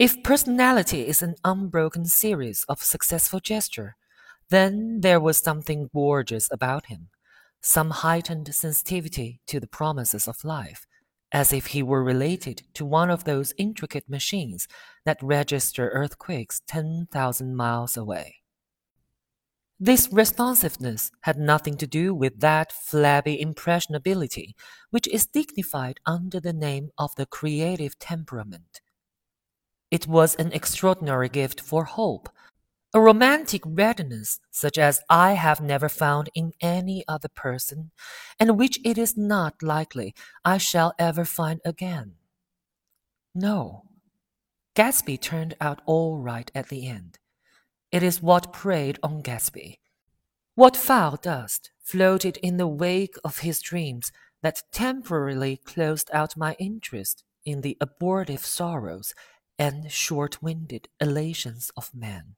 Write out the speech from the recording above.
If personality is an unbroken series of successful gesture, then there was something gorgeous about him, some heightened sensitivity to the promises of life, as if he were related to one of those intricate machines that register earthquakes 10,000 miles away. This responsiveness had nothing to do with that flabby impressionability which is dignified under the name of the creative temperament. It was an extraordinary gift for hope, a romantic readiness such as I have never found in any other person, and which it is not likely I shall ever find again. No, Gatsby turned out all right at the end. It is what preyed on Gatsby. What foul dust floated in the wake of his dreams that temporarily closed out my interest in the abortive sorrows and short winded elations of man.